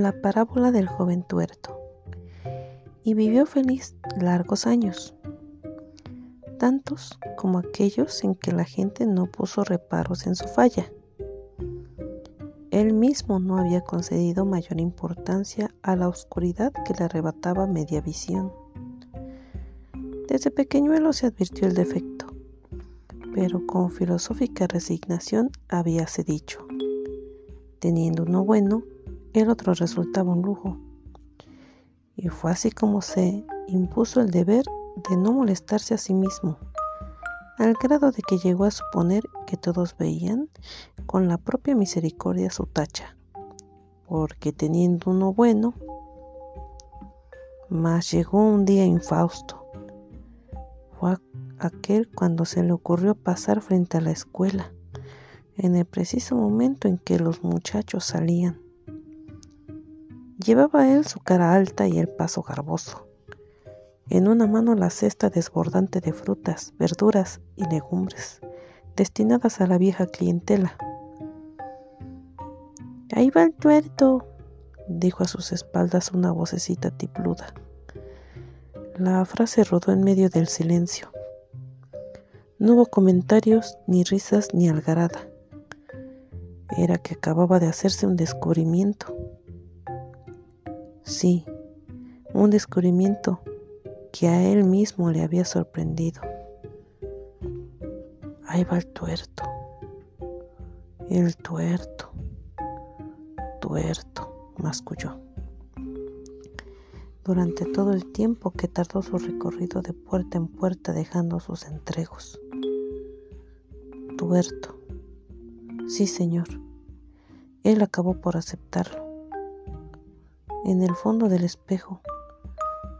la parábola del joven tuerto. Y vivió feliz largos años, tantos como aquellos en que la gente no puso reparos en su falla. Él mismo no había concedido mayor importancia a la oscuridad que le arrebataba media visión. Desde pequeñuelo se advirtió el defecto, pero con filosófica resignación habíase dicho, teniendo uno bueno, el otro resultaba un lujo. Y fue así como se impuso el deber de no molestarse a sí mismo, al grado de que llegó a suponer que todos veían con la propia misericordia su tacha, porque teniendo uno bueno, mas llegó un día infausto. Fue aquel cuando se le ocurrió pasar frente a la escuela, en el preciso momento en que los muchachos salían. Llevaba él su cara alta y el paso garboso. En una mano la cesta desbordante de frutas, verduras y legumbres, destinadas a la vieja clientela. Ahí va el tuerto, dijo a sus espaldas una vocecita tipluda. La frase rodó en medio del silencio. No hubo comentarios, ni risas, ni algarada. Era que acababa de hacerse un descubrimiento. Sí, un descubrimiento que a él mismo le había sorprendido. Ahí va el tuerto, el tuerto, tuerto, masculló. Durante todo el tiempo que tardó su recorrido de puerta en puerta dejando sus entregos. Tuerto. Sí, señor. Él acabó por aceptarlo en el fondo del espejo.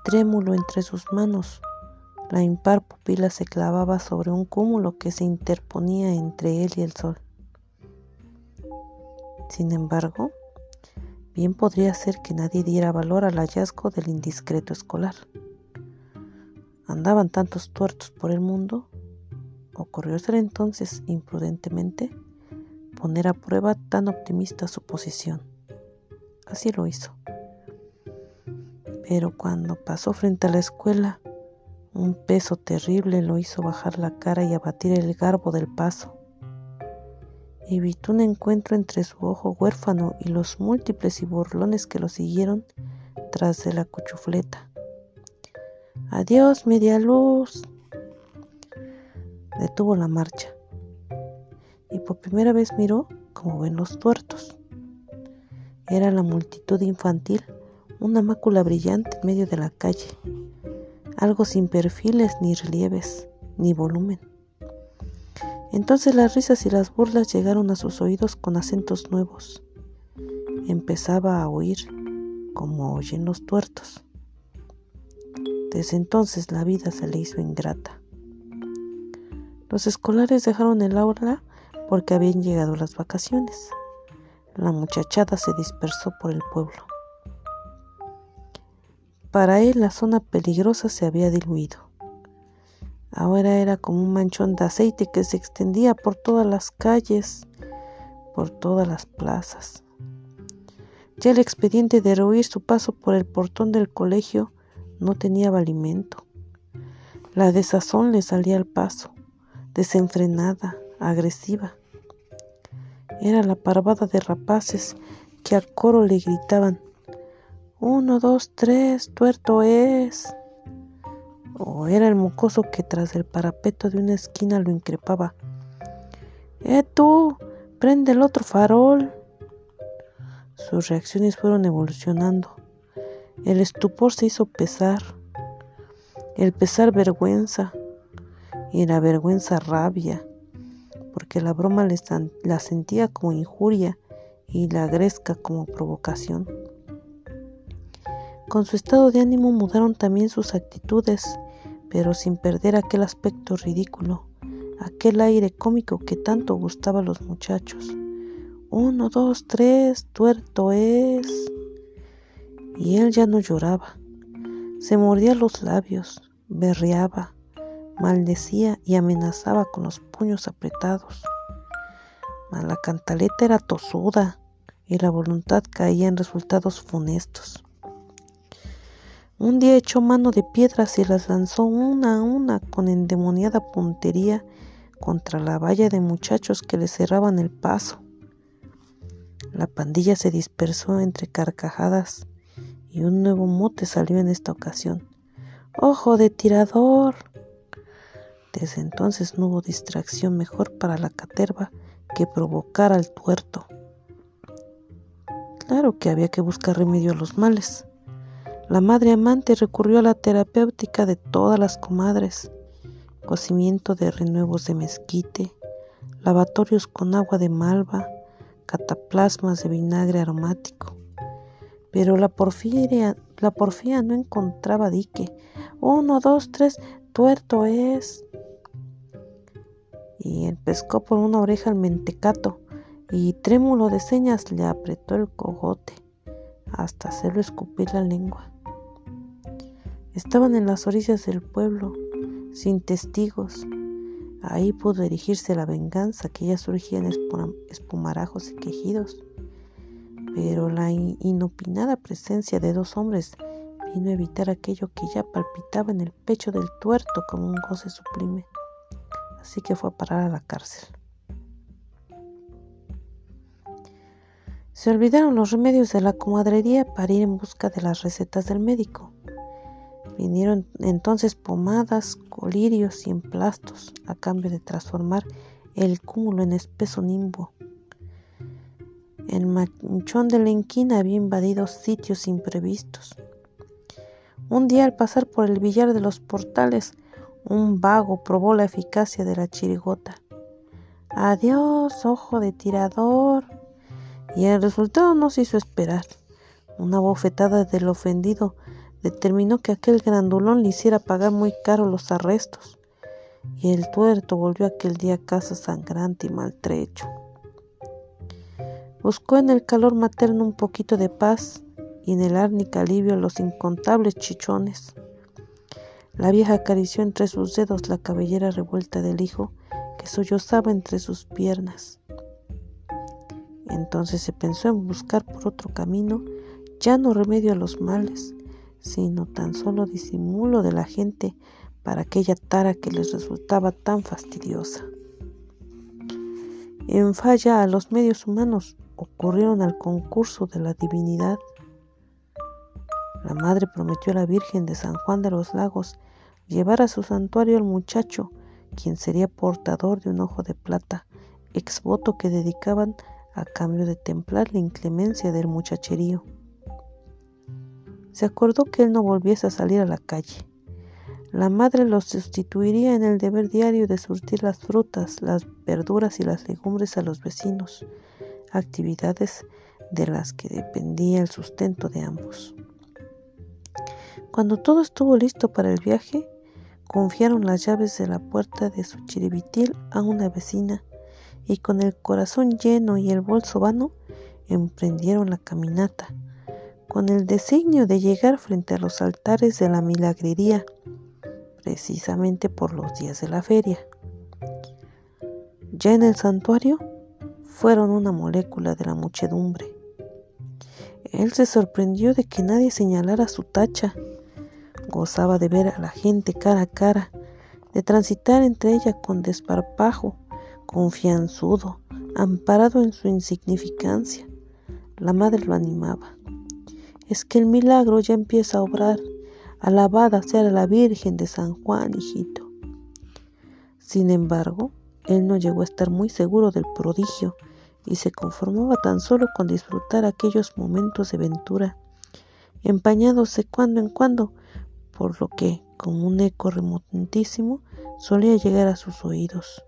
Trémulo entre sus manos, la impar pupila se clavaba sobre un cúmulo que se interponía entre él y el sol. Sin embargo, bien podría ser que nadie diera valor al hallazgo del indiscreto escolar. Andaban tantos tuertos por el mundo, ocurrió ser entonces imprudentemente poner a prueba tan optimista suposición. Así lo hizo pero cuando pasó frente a la escuela, un peso terrible lo hizo bajar la cara y abatir el garbo del paso. Evitó un encuentro entre su ojo huérfano y los múltiples y burlones que lo siguieron tras de la cuchufleta. Adiós, media luz. Detuvo la marcha y por primera vez miró como ven los tuertos. Era la multitud infantil una mácula brillante en medio de la calle, algo sin perfiles ni relieves, ni volumen. Entonces las risas y las burlas llegaron a sus oídos con acentos nuevos. Empezaba a oír como oyen los tuertos. Desde entonces la vida se le hizo ingrata. Los escolares dejaron el aula porque habían llegado las vacaciones. La muchachada se dispersó por el pueblo. Para él la zona peligrosa se había diluido. Ahora era como un manchón de aceite que se extendía por todas las calles, por todas las plazas. Ya el expediente de rehuir su paso por el portón del colegio no tenía valimento. La desazón le salía al paso, desenfrenada, agresiva. Era la parvada de rapaces que a coro le gritaban uno, dos, tres, tuerto es. O era el mocoso que tras el parapeto de una esquina lo increpaba. ¡Eh tú! ¡Prende el otro farol! Sus reacciones fueron evolucionando. El estupor se hizo pesar, el pesar vergüenza y la vergüenza rabia, porque la broma la sentía como injuria y la gresca como provocación. Con su estado de ánimo mudaron también sus actitudes, pero sin perder aquel aspecto ridículo, aquel aire cómico que tanto gustaba a los muchachos. Uno, dos, tres, tuerto es. Y él ya no lloraba. Se mordía los labios, berreaba, maldecía y amenazaba con los puños apretados. La cantaleta era tosuda, y la voluntad caía en resultados funestos. Un día echó mano de piedras y las lanzó una a una con endemoniada puntería contra la valla de muchachos que le cerraban el paso. La pandilla se dispersó entre carcajadas y un nuevo mote salió en esta ocasión. ¡Ojo de tirador! Desde entonces no hubo distracción mejor para la caterva que provocar al tuerto. Claro que había que buscar remedio a los males. La madre amante recurrió a la terapéutica de todas las comadres cocimiento de renuevos de mezquite, lavatorios con agua de malva, cataplasmas de vinagre aromático. Pero la porfía, no encontraba dique. Uno, dos, tres, tuerto es. Y él pescó por una oreja al mentecato y trémulo de señas le apretó el cogote hasta hacerlo escupir la lengua. Estaban en las orillas del pueblo, sin testigos. Ahí pudo erigirse la venganza que ya surgía en espumarajos y quejidos. Pero la inopinada presencia de dos hombres vino a evitar aquello que ya palpitaba en el pecho del tuerto como un goce sublime. Así que fue a parar a la cárcel. Se olvidaron los remedios de la comadrería para ir en busca de las recetas del médico. Vinieron entonces pomadas, colirios y emplastos a cambio de transformar el cúmulo en espeso nimbo. El manchón de la había invadido sitios imprevistos. Un día al pasar por el billar de los portales, un vago probó la eficacia de la chirigota. Adiós, ojo de tirador. Y el resultado no se hizo esperar. Una bofetada del ofendido determinó que aquel grandulón le hiciera pagar muy caro los arrestos, y el tuerto volvió aquel día a casa sangrante y maltrecho. Buscó en el calor materno un poquito de paz y en el árnica alivio los incontables chichones. La vieja acarició entre sus dedos la cabellera revuelta del hijo que sollozaba entre sus piernas. Entonces se pensó en buscar por otro camino ya no remedio a los males, sino tan solo disimulo de la gente para aquella tara que les resultaba tan fastidiosa. En falla a los medios humanos ocurrieron al concurso de la divinidad. La madre prometió a la Virgen de San Juan de los Lagos llevar a su santuario al muchacho, quien sería portador de un ojo de plata, exvoto que dedicaban a cambio de templar la inclemencia del muchacherío se acordó que él no volviese a salir a la calle. La madre lo sustituiría en el deber diario de surtir las frutas, las verduras y las legumbres a los vecinos, actividades de las que dependía el sustento de ambos. Cuando todo estuvo listo para el viaje, confiaron las llaves de la puerta de su chiribitil a una vecina y con el corazón lleno y el bolso vano emprendieron la caminata con el designio de llegar frente a los altares de la milagrería, precisamente por los días de la feria. Ya en el santuario fueron una molécula de la muchedumbre. Él se sorprendió de que nadie señalara su tacha. Gozaba de ver a la gente cara a cara, de transitar entre ella con desparpajo, confianzudo, amparado en su insignificancia. La madre lo animaba es que el milagro ya empieza a obrar. Alabada sea la Virgen de San Juan, hijito. Sin embargo, él no llegó a estar muy seguro del prodigio y se conformaba tan solo con disfrutar aquellos momentos de ventura, empañándose cuando en cuando, por lo que, como un eco remotentísimo, solía llegar a sus oídos.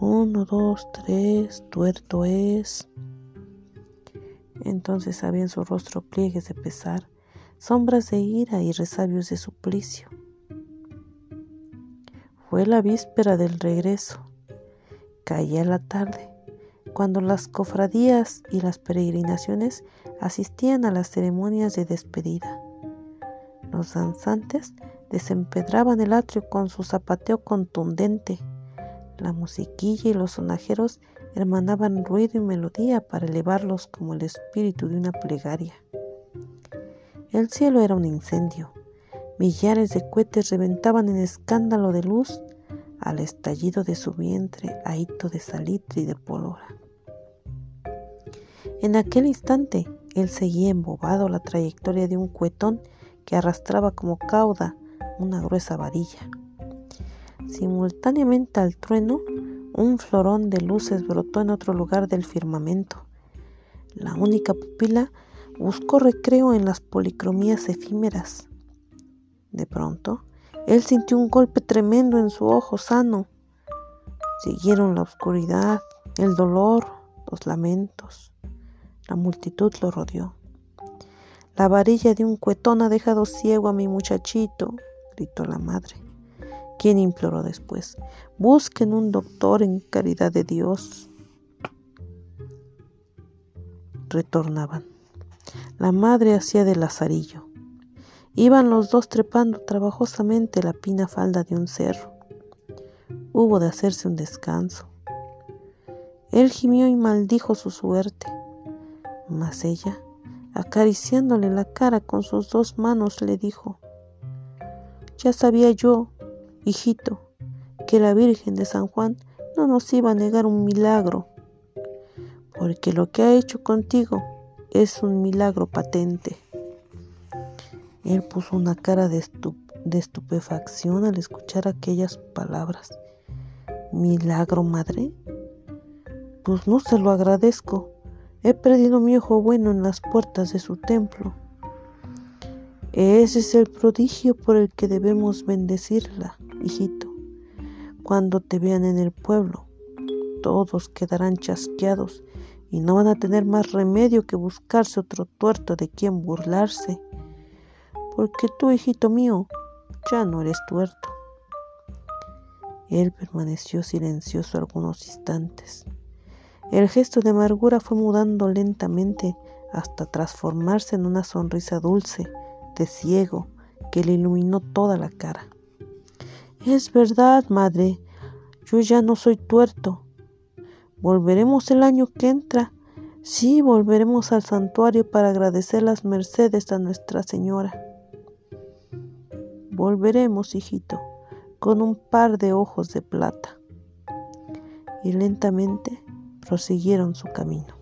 Uno, dos, tres, tuerto es. Entonces había en su rostro pliegues de pesar, sombras de ira y resabios de suplicio. Fue la víspera del regreso. Caía la tarde, cuando las cofradías y las peregrinaciones asistían a las ceremonias de despedida. Los danzantes desempedraban el atrio con su zapateo contundente. La musiquilla y los sonajeros hermanaban ruido y melodía para elevarlos como el espíritu de una plegaria. El cielo era un incendio. Millares de cohetes reventaban en escándalo de luz al estallido de su vientre ahito de salitre y de pólvora. En aquel instante él seguía embobado la trayectoria de un cuetón que arrastraba como cauda una gruesa varilla. Simultáneamente al trueno, un florón de luces brotó en otro lugar del firmamento. La única pupila buscó recreo en las policromías efímeras. De pronto, él sintió un golpe tremendo en su ojo sano. Siguieron la oscuridad, el dolor, los lamentos. La multitud lo rodeó. La varilla de un cuetón ha dejado ciego a mi muchachito, gritó la madre, quien imploró después, busquen un doctor en caridad de Dios. Retornaban. La madre hacía de lazarillo. Iban los dos trepando trabajosamente la pina falda de un cerro. Hubo de hacerse un descanso. Él gimió y maldijo su suerte, mas ella, acariciándole la cara con sus dos manos, le dijo, Ya sabía yo, hijito, que la Virgen de San Juan no nos iba a negar un milagro, porque lo que ha hecho contigo es un milagro patente. Él puso una cara de, estupefacción al escuchar aquellas palabras. ¿Milagro, madre? Pues no se lo agradezco. He perdido mi ojo bueno en las puertas de su templo. Ese es el prodigio por el que debemos bendecirla, hijito. Cuando te vean en el pueblo, todos quedarán chasqueados y no van a tener más remedio que buscarse otro tuerto de quien burlarse porque tú, hijito mío, ya no eres tuerto. Él permaneció silencioso algunos instantes. El gesto de amargura fue mudando lentamente hasta transformarse en una sonrisa dulce, de ciego, que le iluminó toda la cara. Es verdad, madre, yo ya no soy tuerto. Volveremos el año que entra. Sí, volveremos al santuario para agradecer las mercedes a Nuestra Señora. Volveremos, hijito, con un par de ojos de plata. Y lentamente prosiguieron su camino.